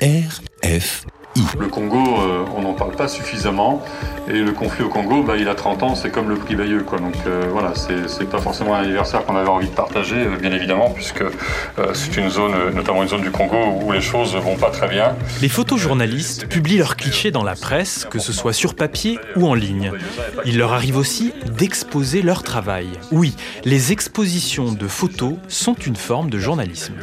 R F. Le Congo, euh, on n'en parle pas suffisamment. Et le conflit au Congo, bah, il a 30 ans, c'est comme le prix Bayeux. Quoi. Donc euh, voilà, c'est pas forcément un anniversaire qu'on avait envie de partager, euh, bien évidemment, puisque c'est une zone, notamment une zone du Congo, où les choses vont pas très bien. Les photojournalistes publient leurs clichés dans la presse, que ce soit sur papier ou en ligne. Il leur arrive aussi d'exposer leur travail. Oui, les expositions de photos sont une forme de journalisme.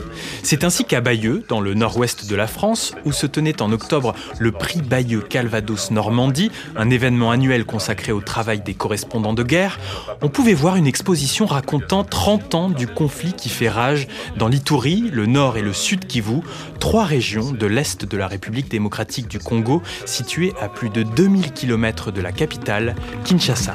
C'est ainsi qu'à Bayeux, dans le nord-ouest de la France, où se tenait en octobre le prix Bayeux Calvados Normandie, un événement annuel consacré au travail des correspondants de guerre, on pouvait voir une exposition racontant 30 ans du conflit qui fait rage dans l'Itourie, le nord et le sud Kivu, trois régions de l'est de la République démocratique du Congo, situées à plus de 2000 km de la capitale, Kinshasa.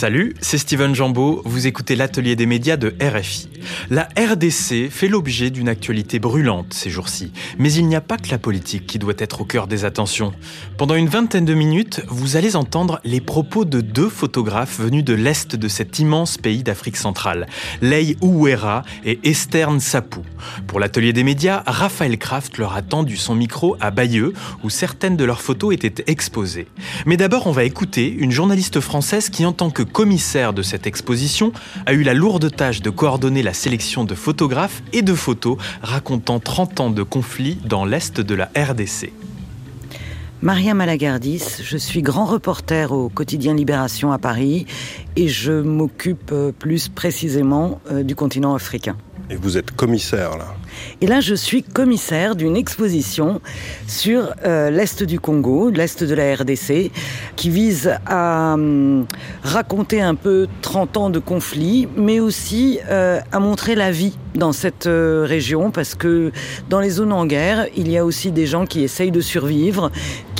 Salut, c'est Steven Jambeau, vous écoutez l'atelier des médias de RFI. La RDC fait l'objet d'une actualité brûlante ces jours-ci, mais il n'y a pas que la politique qui doit être au cœur des attentions. Pendant une vingtaine de minutes, vous allez entendre les propos de deux photographes venus de l'est de cet immense pays d'Afrique centrale, Lei Ouera et Esther Nsapou. Pour l'atelier des médias, Raphaël Kraft leur a tendu son micro à Bayeux, où certaines de leurs photos étaient exposées. Mais d'abord, on va écouter une journaliste française qui, en tant que commissaire de cette exposition, a eu la lourde tâche de coordonner la sélection de photographes et de photos racontant 30 ans de conflit dans l'Est de la RDC. Maria Malagardis, je suis grand reporter au quotidien Libération à Paris et je m'occupe euh, plus précisément euh, du continent africain. Et vous êtes commissaire là? Et là, je suis commissaire d'une exposition sur euh, l'Est du Congo, l'Est de la RDC, qui vise à hum, raconter un peu 30 ans de conflit, mais aussi euh, à montrer la vie dans cette euh, région, parce que dans les zones en guerre, il y a aussi des gens qui essayent de survivre,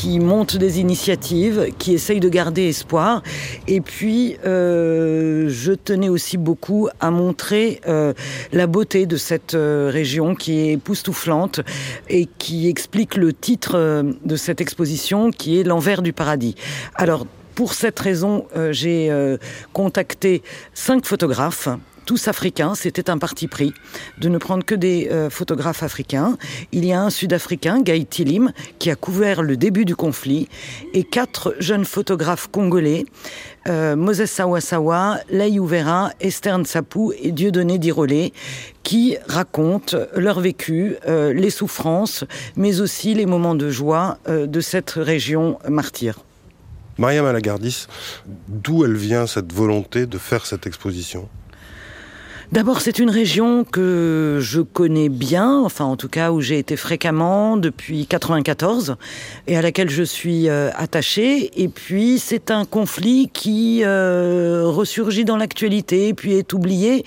qui montent des initiatives, qui essayent de garder espoir. Et puis, je tenais aussi beaucoup à montrer la beauté de cette région qui est époustouflante et qui explique le titre euh, de cette exposition qui est L'envers du paradis. Alors, pour cette raison, euh, j'ai euh, contacté cinq photographes tous africains. C'était un parti pris de ne prendre que des photographes africains. Il y a un Sud-Africain, Guy Tilim, qui a couvert le début du conflit, et quatre jeunes photographes congolais euh, Moses Sawasawa, Lei Ouvera, Esther Nsapou et Dieudonné Dirolé, qui racontent leur vécu, euh, les souffrances, mais aussi les moments de joie euh, de cette région martyre. Maria Malagardis, d'où elle vient cette volonté de faire cette exposition? D'abord, c'est une région que je connais bien, enfin en tout cas où j'ai été fréquemment depuis 94 et à laquelle je suis euh, attachée. Et puis c'est un conflit qui euh, ressurgit dans l'actualité, puis est oublié.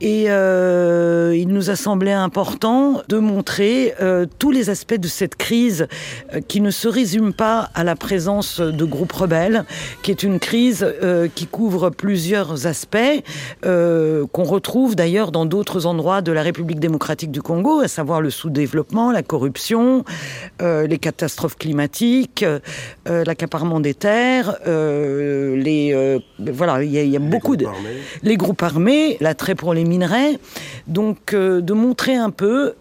Et euh, il nous a semblé important de montrer euh, tous les aspects de cette crise euh, qui ne se résume pas à la présence de groupes rebelles, qui est une crise qui couvre plusieurs aspects qu'on retrouve d'ailleurs dans d'autres endroits de la République démocratique du Congo, à savoir le sous-développement, la corruption, euh, les catastrophes climatiques, euh, l'accaparement des terres, euh, les voilà, il y, a beaucoup de les groupes armés, l'attrait pour les minerais, donc de montrer un peu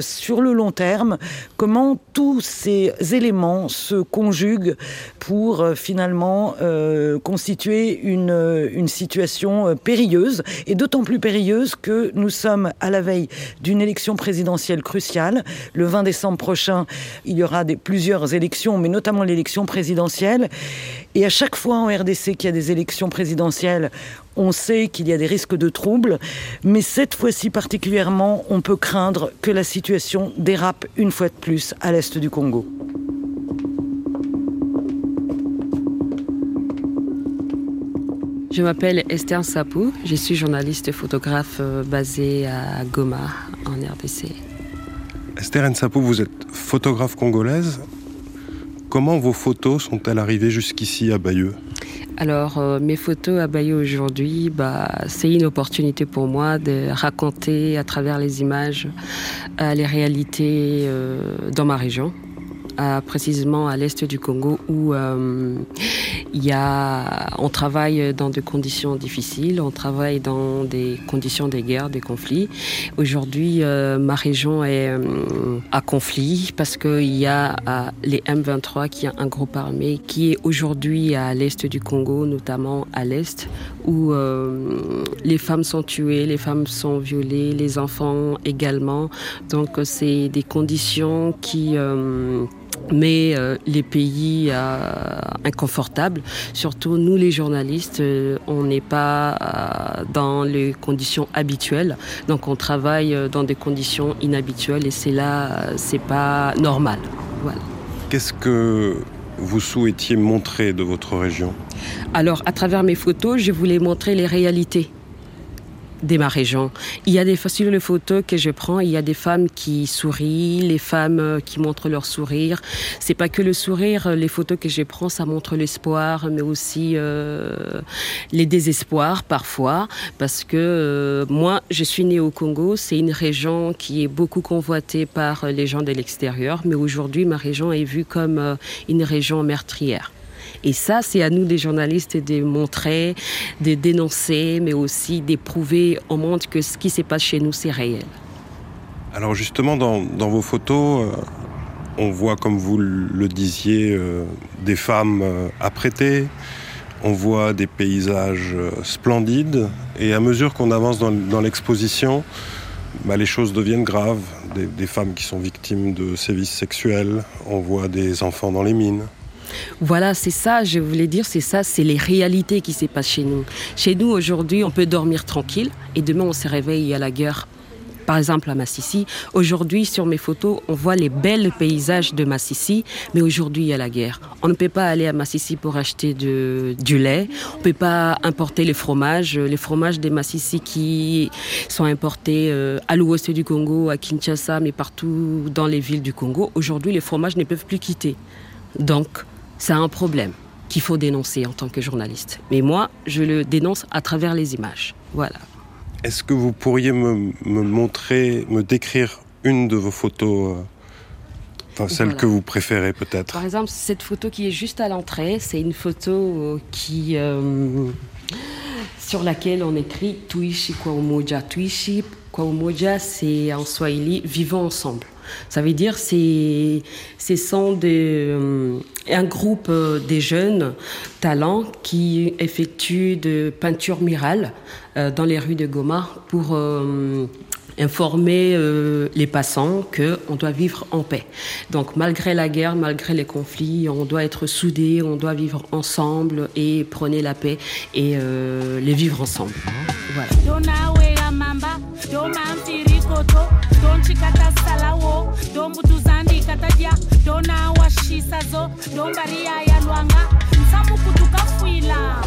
sur le long terme comment tous ces éléments se conjuguent pour finalement constituer une, une situation périlleuse et d'autant plus périlleuse que nous sommes à la veille d'une élection présidentielle cruciale. Le 20 décembre prochain, il y aura plusieurs élections, mais notamment l'élection présidentielle. Et à chaque fois en RDC qu'il y a des élections présidentielles, on sait qu'il y a des risques de troubles, mais cette fois-ci particulièrement, on peut craindre que la situation dérape une fois de plus à l'est du Congo. Je m'appelle Esther Sapou, je suis journaliste photographe euh, basée à Goma, en RDC. Esther Nsapou, vous êtes photographe congolaise. Comment vos photos sont-elles arrivées jusqu'ici à Bayeux? Alors, euh, mes photos à Bayeux aujourd'hui, bah, c'est une opportunité pour moi de raconter à travers les images euh, les réalités dans ma région, précisément à l'est du Congo, où on travaille dans des conditions difficiles, on travaille dans des conditions de guerre, des conflits. Aujourd'hui, euh, ma région est euh, à conflit parce qu'il y a les M23 qui est un groupe armé qui est aujourd'hui à l'est du Congo, notamment à l'est, où les femmes sont tuées, les femmes sont violées, les enfants également. Donc c'est des conditions qui mais euh, les pays euh, inconfortables, surtout nous les journalistes, euh, on n'est pas dans les conditions habituelles, donc on travaille dans des conditions inhabituelles et c'est là, c'est pas normal. Voilà. Qu'est-ce que vous souhaitiez montrer de votre région? Alors, à travers mes photos, je voulais montrer les réalités de ma région. Il y a des sur les photos que je prends, il y a des femmes qui sourient, les femmes euh, qui montrent leur sourire. C'est pas que le sourire, les photos que je prends, ça montre l'espoir, mais aussi euh, les désespoirs parfois, parce que euh, moi, je suis née au Congo, c'est une région qui est beaucoup convoitée par les gens de l'extérieur, mais aujourd'hui, ma région est vue comme une région meurtrière. Et ça, c'est à nous, des journalistes, de montrer, de dénoncer, mais aussi d'éprouver au monde que ce qui se passe chez nous, c'est réel. Alors justement, dans, vos photos, euh, on voit, comme vous le disiez, euh, des femmes euh, apprêtées, on voit des paysages splendides, et à mesure qu'on avance dans, l'exposition, bah, les choses deviennent graves. des femmes qui sont victimes de sévices sexuels, on voit des enfants dans les mines. Voilà, c'est ça, je voulais dire, c'est ça, c'est les réalités qui se passent chez nous. Chez nous, aujourd'hui, on peut dormir tranquille et demain, on se réveille, a la guerre. Par exemple, à Massissi. Aujourd'hui, sur mes photos, on voit les belles paysages de Massissi, mais aujourd'hui, il y a la guerre. On ne peut pas aller à Massissi pour acheter du lait. On ne peut pas importer les fromages. Les fromages des Massissi qui sont importés euh, à l'ouest du Congo, à Kinshasa, mais partout dans les villes du Congo. Aujourd'hui, les fromages ne peuvent plus quitter. Donc, c'est un problème qu'il faut dénoncer en tant que journaliste. Mais moi, je le dénonce à travers les images. Voilà. Est-ce que vous pourriez me, montrer, me décrire une de vos photos euh, Enfin, celle que vous préférez peut-être? Par exemple, cette photo qui est juste à l'entrée, c'est une photo euh, qui, euh, sur laquelle on écrit Tuishi kwa umoja. Tuishi kwa umoja, c'est en swahili vivons ensemble. Ça veut dire c'est ce sont des, euh, un groupe euh, des jeunes talents qui effectuent de peinture murale euh, dans les rues de Goma pour informer les passants qu'on doit vivre en paix. Donc malgré la guerre, malgré les conflits, on doit être soudés, on doit vivre ensemble et prôner la paix et les vivre ensemble. Voilà. Don chikata salawo don butuzandi katadya don awashisazo don bariya lwanga nsamu kutukafuila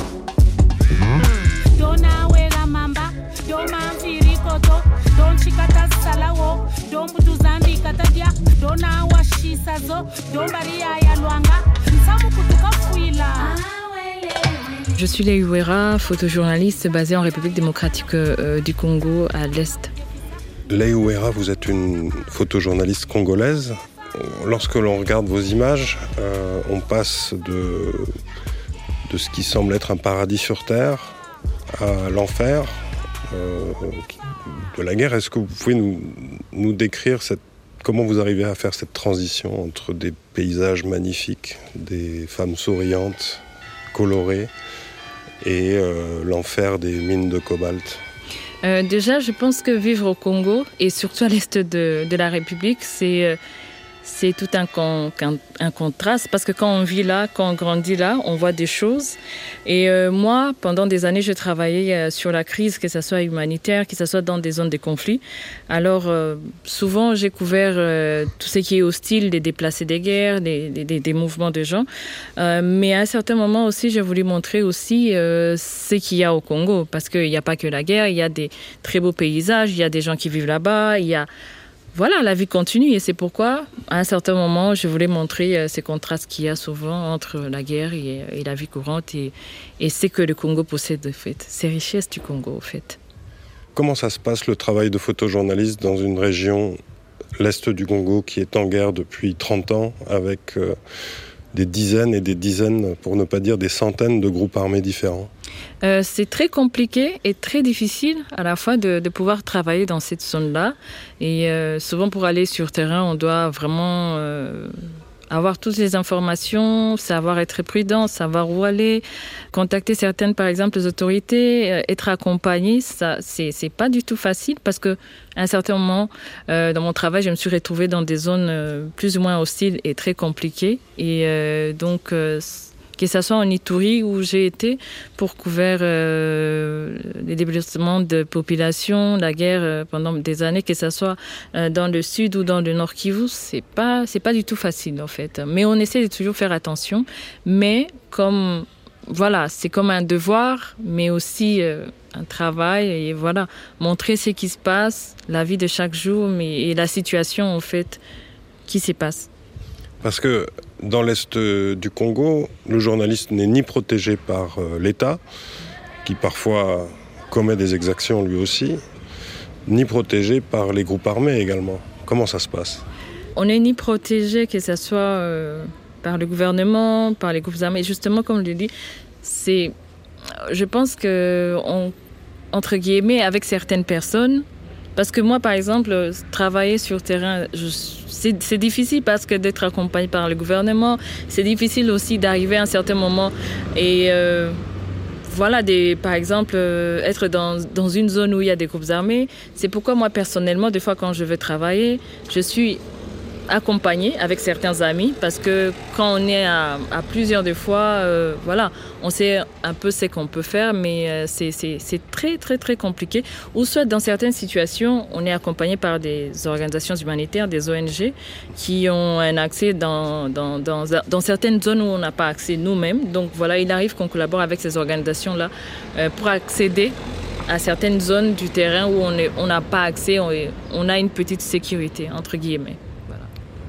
don awera mamba don mamvirikoto don chikata salawo don butuzandi katadya don awashisazo don bariya lwanga nsamu kutukafuila Je suis Leiwera, photojournaliste basée en République démocratique euh, du Congo à l'Est Lei vous êtes une photojournaliste congolaise. Lorsque l'on regarde vos images, euh, on passe de, de ce qui semble être un paradis sur Terre à l'enfer euh, de la guerre. Est-ce que vous pouvez nous, nous décrire cette, comment vous arrivez à faire cette transition entre des paysages magnifiques, des femmes souriantes, colorées, et euh, l'enfer des mines de cobalt? Euh, déjà, je pense que vivre au Congo et surtout à l'est de, la République, c'est euh, c'est tout un, contraste parce que quand on vit là, quand on grandit là, on voit des choses. Et euh, moi, pendant des années, je travaillais euh, sur la crise, que ce soit humanitaire, que ce soit dans des zones de conflit. Alors, euh, souvent, j'ai couvert tout ce qui est hostile, des déplacés des guerres, des, des, des mouvements de gens. mais à un certain moment aussi, j'ai voulu montrer aussi ce qu'il y a au Congo parce qu'il n'y a pas que la guerre, il y a des très beaux paysages, il y a des gens qui vivent là-bas, il y a voilà, la vie continue et c'est pourquoi, à un certain moment, je voulais montrer euh, ces contrastes qu'il y a souvent entre la guerre et, la vie courante et, et ce que le Congo possède de fait, ces richesses du Congo au fait. Comment ça se passe le travail de photojournaliste dans une région, l'Est du Congo, qui est en guerre depuis 30 ans, avec euh, des dizaines et des dizaines, pour ne pas dire des centaines de groupes armés différents euh, c'est très compliqué et très difficile à la fois de, pouvoir travailler dans cette zone-là. Et euh, souvent pour aller sur terrain, on doit vraiment euh, avoir toutes les informations, savoir être prudent, savoir où aller, contacter certaines, par exemple, les autorités, être accompagné. Ça, c'est pas du tout facile parce que à un certain moment dans mon travail, je me suis retrouvée dans des zones plus ou moins hostiles et très compliquées. Et donc que ce soit en Ituri où j'ai été pour couvrir euh, les déplacements de population, la guerre euh, pendant des années, que ce soit euh, dans le sud ou dans le nord Kivu, c'est pas c'est pas du tout facile en fait. Mais on essaie de toujours faire attention, mais comme voilà, c'est comme un devoir, mais aussi un travail et voilà, montrer ce qui se passe, la vie de chaque jour, mais et la situation en fait qui se passe. Parce que dans l'Est euh, du Congo, le journaliste n'est ni protégé par euh, l'État, qui parfois commet des exactions lui aussi, ni protégé par les groupes armés également. Comment ça se passe? On n'est ni protégé, que ce soit euh, par le gouvernement, par les groupes armés. Justement, comme je l'ai dit, je pense que, entre guillemets, avec certaines personnes, parce que moi, par exemple, travailler sur terrain, c'est difficile parce que d'être accompagné par le gouvernement, c'est difficile aussi d'arriver à un certain moment et euh, voilà, par exemple, euh, être dans, dans, une zone où il y a des groupes armés. C'est pourquoi moi, personnellement, des fois, quand je veux travailler, je suis accompagné avec certains amis parce que quand on est à, plusieurs de fois, euh, voilà, on sait un peu ce qu'on peut faire, mais euh, c'est très très très compliqué. Ou soit dans certaines situations, on est accompagné par des organisations humanitaires, des ONG, qui ont un accès dans, dans, dans, certaines zones où on n'a pas accès nous-mêmes. Donc voilà, il arrive qu'on collabore avec ces organisations-là euh, pour accéder à certaines zones du terrain où on n'a pas accès, on, on a une petite sécurité, entre guillemets.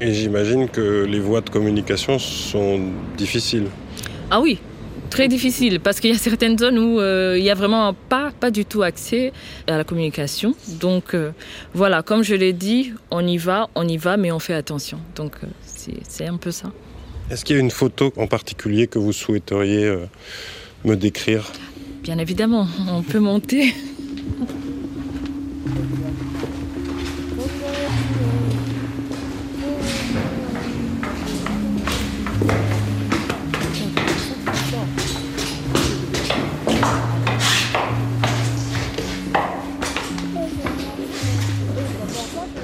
Et j'imagine que les voies de communication sont difficiles. Ah oui, très difficiles, parce qu'il y a certaines zones où euh, il n'y a vraiment pas, pas du tout accès à la communication. Donc euh, voilà, comme je l'ai dit, on y va, on y va, mais on fait attention. Donc euh, c'est un peu ça. Est-ce qu'il y a une photo en particulier que vous souhaiteriez me décrire? Bien évidemment, on peut monter.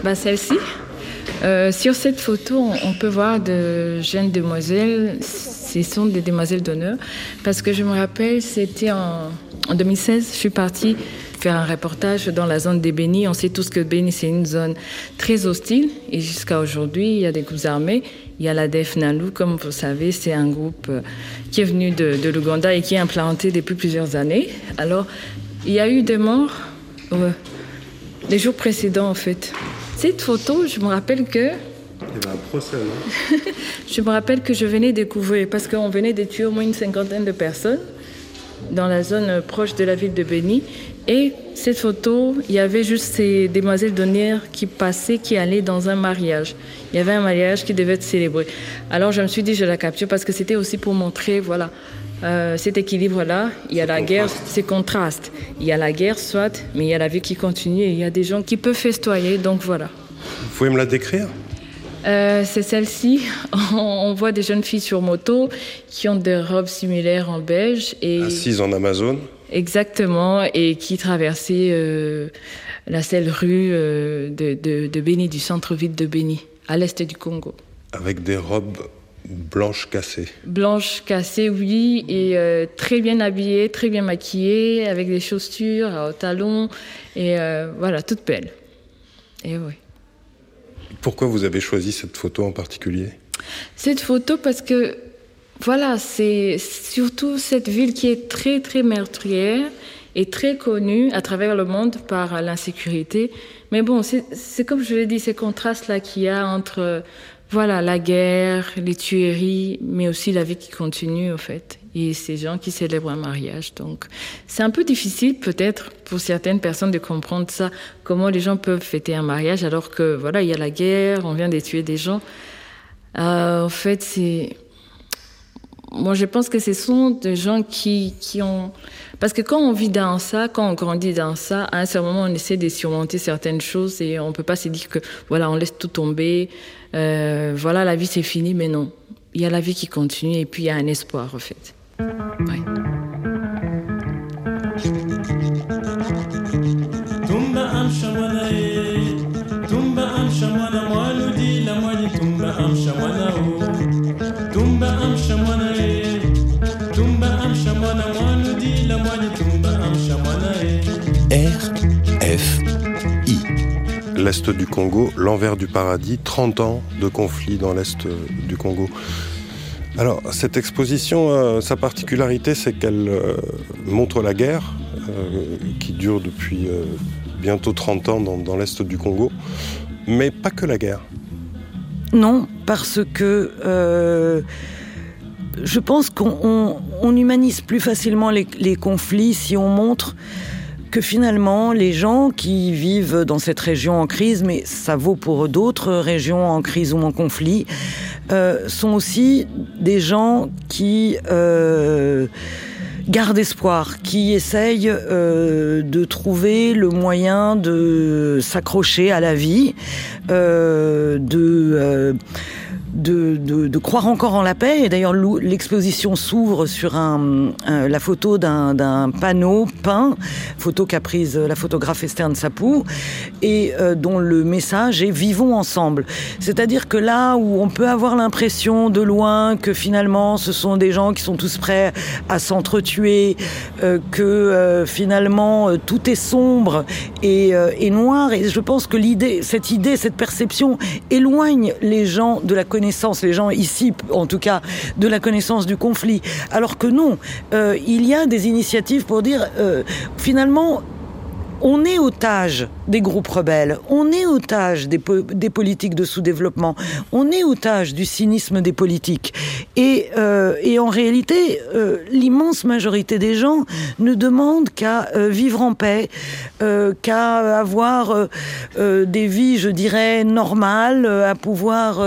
bah, Celle-ci. Euh, sur cette photo, on peut voir de jeunes demoiselles. Ce sont des demoiselles d'honneur. Parce que je me rappelle, c'était en, 2016, je suis partie faire un reportage dans la zone des Bénis. On sait tous que Béni, c'est une zone très hostile. Et jusqu'à aujourd'hui, il y a des groupes armés. Il y a la DEF Nalu, comme vous savez, c'est un groupe euh, qui est venu de, de l'Ouganda et qui est implanté depuis plusieurs années. Alors, il y a eu des morts les jours précédents, en fait. Cette photo, je me rappelle que. Il y avait un procès, non Je me rappelle que je venais découvrir, parce qu'on venait de tuer au moins une cinquantaine de personnes dans la zone proche de la ville de Béni. Et cette photo, il y avait juste ces demoiselles d'honneur qui passaient, qui allaient dans un mariage. Il y avait un mariage qui devait être célébré. Alors je me suis dit, je la capture parce que c'était aussi pour montrer, voilà, euh, cet équilibre-là. Il y a la guerre, c'est contraste. Il y a la guerre, soit, mais il y a la vie qui continue et il y a des gens qui peuvent festoyer, donc voilà. Vous pouvez me la décrire? Euh, c'est celle-ci. On voit des jeunes filles sur moto qui ont des robes similaires en beige. Et... Assises en Amazon Exactement, et qui traversaient euh, la seule rue de, de, de Béni, du centre-ville de Béni, à l'est du Congo. Avec des robes Blanche cassée. Blanche cassée, oui, et euh, très bien habillée, très bien maquillée, avec des chaussures au talons, et euh, voilà, toute belle. Et oui. Pourquoi vous avez choisi cette photo en particulier? Cette photo parce que, voilà, c'est surtout cette ville qui est très, très meurtrière et très connue à travers le monde par l'insécurité. Mais bon, c'est comme je l'ai dit, ces contrastes-là qu'il y a entre voilà, la guerre, les tueries, mais aussi la vie qui continue, au fait. Et ces gens qui célèbrent un mariage. Donc, c'est un peu difficile, peut-être, pour certaines personnes de comprendre ça. Comment les gens peuvent fêter un mariage alors que, voilà, il y a la guerre, on vient de tuer des gens. Euh, en fait, c'est, moi, je pense que ce sont des gens qui, qui ont... Parce que quand on vit dans ça, quand on grandit dans ça, à un certain moment, on essaie de surmonter certaines choses et on ne peut pas se dire que, voilà, on laisse tout tomber, euh, voilà, la vie c'est fini, mais non. Il y a la vie qui continue et puis il y a un espoir, en fait. l'Est du Congo, l'envers du paradis, 30 ans de conflit dans l'Est du Congo. Alors, cette exposition, euh, sa particularité, c'est qu'elle euh, montre la guerre, euh, qui dure depuis bientôt 30 ans dans, l'Est du Congo, mais pas que la guerre. Non, parce que je pense qu'on humanise plus facilement les conflits si on montre que finalement, les gens qui vivent dans cette région en crise, mais ça vaut pour d'autres régions en crise ou en conflit, euh, sont aussi des gens qui euh, gardent espoir, qui essayent euh, de trouver le moyen de s'accrocher à la vie, de de, croire encore en la paix. Et d'ailleurs, l'exposition s'ouvre sur un, la photo d'un panneau peint, photo qu'a prise la photographe Esther Sapou, et euh, dont le message est Vivons ensemble. C'est-à-dire que là où on peut avoir l'impression de loin que finalement ce sont des gens qui sont tous prêts à s'entretuer, euh, que euh, finalement tout est sombre et, et noir, et je pense que l'idée, cette idée, cette perception éloigne les gens de la connaissance les gens ici, en tout cas, de la connaissance du conflit. Alors que non, euh, il y a des initiatives pour dire, euh, finalement, on est otage des groupes rebelles, on est otage des, politiques de sous-développement, on est otage du cynisme des politiques. Et, euh, en réalité, euh, l'immense majorité des gens ne demandent qu'à euh, vivre en paix, qu'à avoir des vies, je dirais, normales, à pouvoir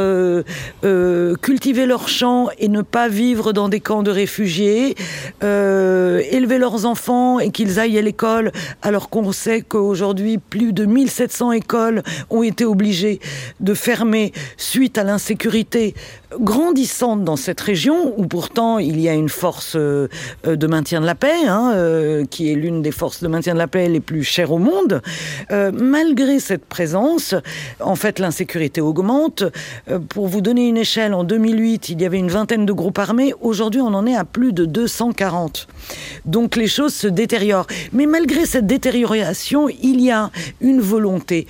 cultiver leurs champs et ne pas vivre dans des camps de réfugiés, élever leurs enfants et qu'ils aillent à l'école alors qu'on sait qu'aujourd'hui, plus de 1700 écoles ont été obligées de fermer suite à l'insécurité grandissante dans cette région où pourtant il y a une force euh, de maintien de la paix, hein, euh, qui est l'une des forces de maintien de la paix les plus chères au monde. Euh, malgré cette présence, en fait, l'insécurité augmente. pour vous donner une échelle, en 2008, il y avait une vingtaine de groupes armés. Aujourd'hui, on en est à plus de 240. Donc les choses se détériorent. Mais malgré cette détérioration, il y a une volonté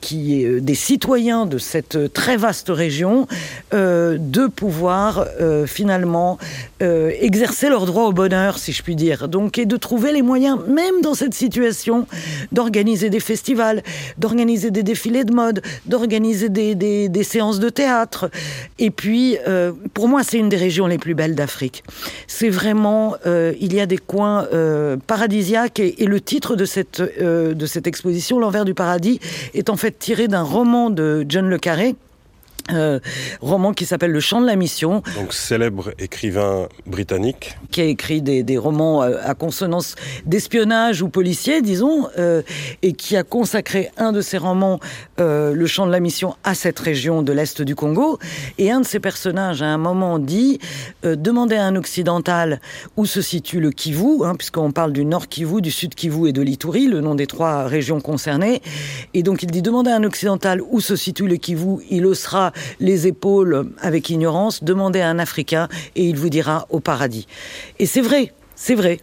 qui est des citoyens de cette très vaste région euh, de pouvoir euh, finalement euh, exercer leur droit au bonheur, si je puis dire. Donc, et de trouver les moyens, même dans cette situation, d'organiser des festivals, d'organiser des défilés de mode, d'organiser des, des, séances de théâtre. Et puis, pour moi, c'est une des régions les plus belles d'Afrique. C'est vraiment, il y a des coins paradisiaques et, le titre cette, de cette exposition, L'envers du paradis, est en fait tiré d'un roman de John Le Carré euh, roman qui s'appelle Le Chant de la Mission. Donc célèbre écrivain britannique. Qui a écrit des, des romans euh, à consonance d'espionnage ou policier, disons, euh, et qui a consacré un de ses romans, euh, Le Chant de la Mission, à cette région de l'Est du Congo. Et un de ses personnages, à un moment, dit Demandez à un occidental où se situe le Kivu, hein, puisqu'on parle du Nord Kivu, du Sud Kivu et de l'Ituri, le nom des trois régions concernées. Et donc il dit Demandez à un occidental où se situe le Kivu, il les épaules avec ignorance, demandez à un Africain et il vous dira au paradis. Et c'est vrai, c'est vrai.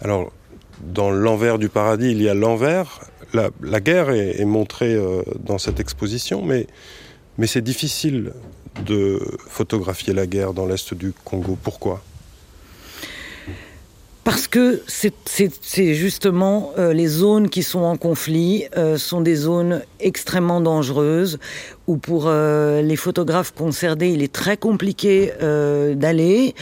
Alors, dans l'envers du paradis, il y a l'envers. La, guerre est, montrée euh, dans cette exposition, mais, mais c'est difficile de photographier la guerre dans l'Est du Congo. Pourquoi? Parce que c'est justement euh, les zones qui sont en conflit euh, sont des zones extrêmement dangereuses où pour euh, les photographes concernés, il est très compliqué euh, d'aller,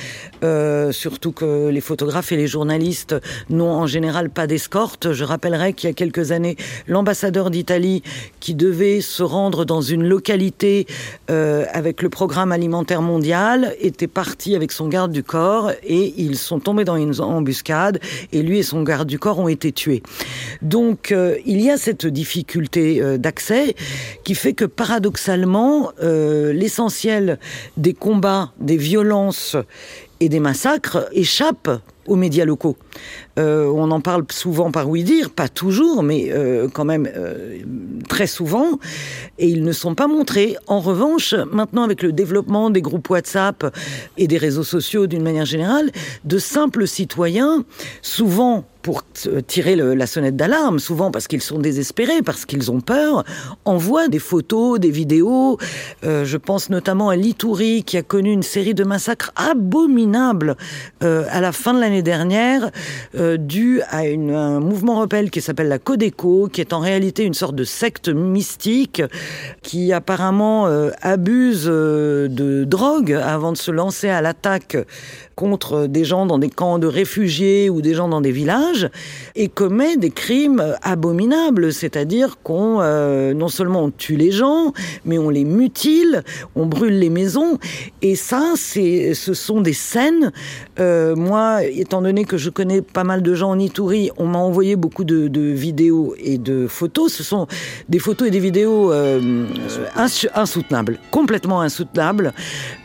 euh, surtout que les photographes et les journalistes n'ont en général pas d'escorte. Je rappellerai qu'il y a quelques années, l'ambassadeur d'Italie qui devait se rendre dans une localité avec le programme alimentaire mondial était parti avec son garde du corps et ils sont tombés dans une embuscade et lui et son garde du corps ont été tués. Donc il y a cette difficulté d'accès qui fait que paradoxalement, euh, l'essentiel des combats, des violences et des massacres échappe aux médias locaux. Euh, on en parle souvent par oui dire, pas toujours, mais euh, quand même très souvent, et ils ne sont pas montrés. En revanche, maintenant avec le développement des groupes WhatsApp et des réseaux sociaux d'une manière générale, de simples citoyens, souvent pour tirer la sonnette d'alarme, souvent parce qu'ils sont désespérés, parce qu'ils ont peur, envoient des photos, des vidéos. Euh, je pense notamment à Litouri qui a connu une série de massacres abominables euh, à la fin de l'année dernière, euh, dû à un mouvement rebelle qui s'appelle la Codeco, qui est en réalité une sorte de secte mystique qui apparemment euh, abuse euh, de drogue avant de se lancer à l'attaque contre des gens dans des camps de réfugiés ou des gens dans des villages et commet des crimes abominables, c'est-à-dire qu'on euh, non seulement tue les gens, mais on les mutile, on brûle les maisons. Et ça c'est ce sont des scènes euh, moi étant donné que je connais pas mal de gens en Itourie, on m'a envoyé beaucoup de, vidéos et de photos, ce sont des photos et des vidéos euh, insoutenables, complètement insoutenables,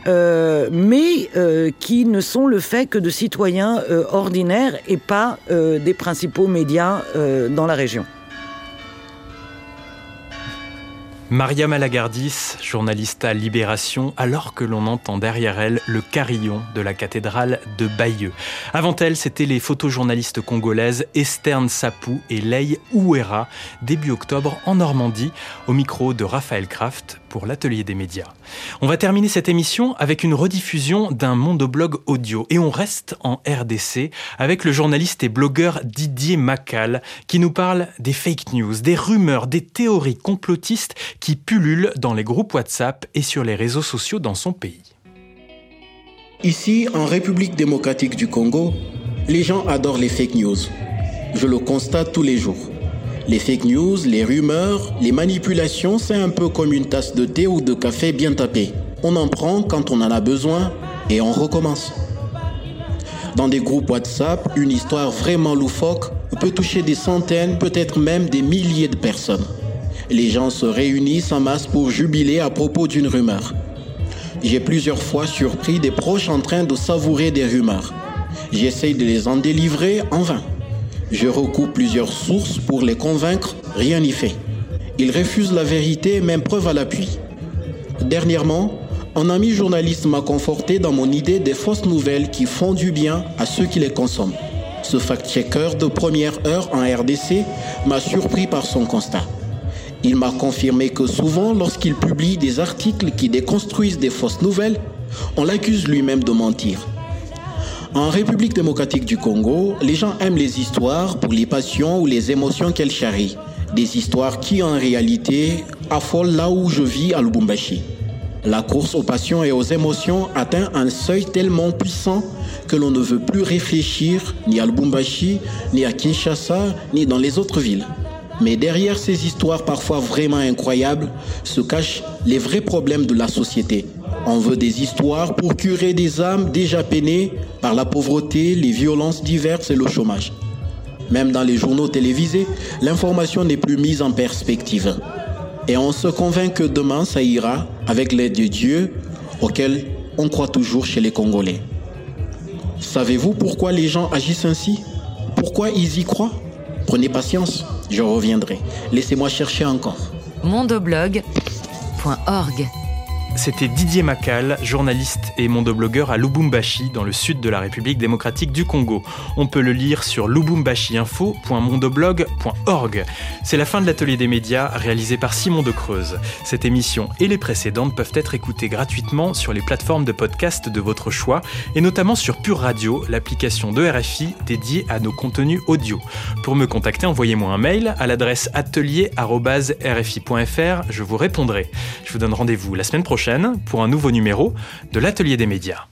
euh, mais euh, qui ne sont le fait que de citoyens ordinaires et pas des principaux médias dans la région. Maria Malagardis, journaliste à Libération, alors que l'on entend derrière elle le carillon de la cathédrale de Bayeux. Avant elle, c'était les photojournalistes congolaises Esterne Sapou et Lei Ouera, début octobre en Normandie, au micro de Raphaël Kraft pour l'atelier des médias. On va terminer cette émission avec une rediffusion d'un mondoblog audio et on reste en RDC avec le journaliste et blogueur Didier Macal qui nous parle des fake news, des rumeurs, des théories complotistes qui pullulent dans les groupes WhatsApp et sur les réseaux sociaux dans son pays. Ici, en République démocratique du Congo, les gens adorent les fake news. Je le constate tous les jours. Les fake news, les rumeurs, les manipulations, c'est un peu comme une tasse de thé ou de café bien tapée. On en prend quand on en a besoin et on recommence. Dans des groupes WhatsApp, une histoire vraiment loufoque peut toucher des centaines, peut-être même des milliers de personnes. Les gens se réunissent en masse pour jubiler à propos d'une rumeur. J'ai plusieurs fois surpris des proches en train de savourer des rumeurs. J'essaye de les en délivrer en vain. Je recoupe plusieurs sources pour les convaincre, rien n'y fait. Ils refusent la vérité, même preuve à l'appui. Dernièrement, un ami journaliste m'a conforté dans mon idée des fausses nouvelles qui font du bien à ceux qui les consomment. Ce fact-checker de première heure en RDC m'a surpris par son constat. Il m'a confirmé que souvent, lorsqu'il publie des articles qui déconstruisent des fausses nouvelles, on l'accuse lui-même de mentir. En République démocratique du Congo, les gens aiment les histoires pour les passions ou les émotions qu'elles charrient. Des histoires qui, en réalité, affolent là où je vis à Lubumbashi. La course aux passions et aux émotions atteint un seuil tellement puissant que l'on ne veut plus réfléchir ni à Lubumbashi, ni à Kinshasa, ni dans les autres villes. Mais derrière ces histoires parfois vraiment incroyables se cachent les vrais problèmes de la société. On veut des histoires pour curer des âmes déjà peinées par la pauvreté, les violences diverses et le chômage. Même dans les journaux télévisés, l'information n'est plus mise en perspective. Et on se convainc que demain ça ira avec l'aide de Dieu auquel on croit toujours chez les Congolais. Savez-vous pourquoi les gens agissent ainsi? Pourquoi ils y croient? Prenez patience, je reviendrai. Laissez-moi chercher encore. mondoblog.org c'était Didier Macal, journaliste et mondoblogueur à Lubumbashi, dans le sud de la République démocratique du Congo. On peut le lire sur lubumbashiinfo.mondoblog.org. C'est la fin de l'atelier des médias réalisé par Simon de Creuse. Cette émission et les précédentes peuvent être écoutées gratuitement sur les plateformes de podcast de votre choix et notamment sur Pure Radio, l'application de RFI dédiée à nos contenus audio. Pour me contacter, envoyez-moi un mail à l'adresse atelier.rfi.fr, je vous répondrai. Je vous donne rendez-vous la semaine pour un nouveau numéro de l'Atelier des médias.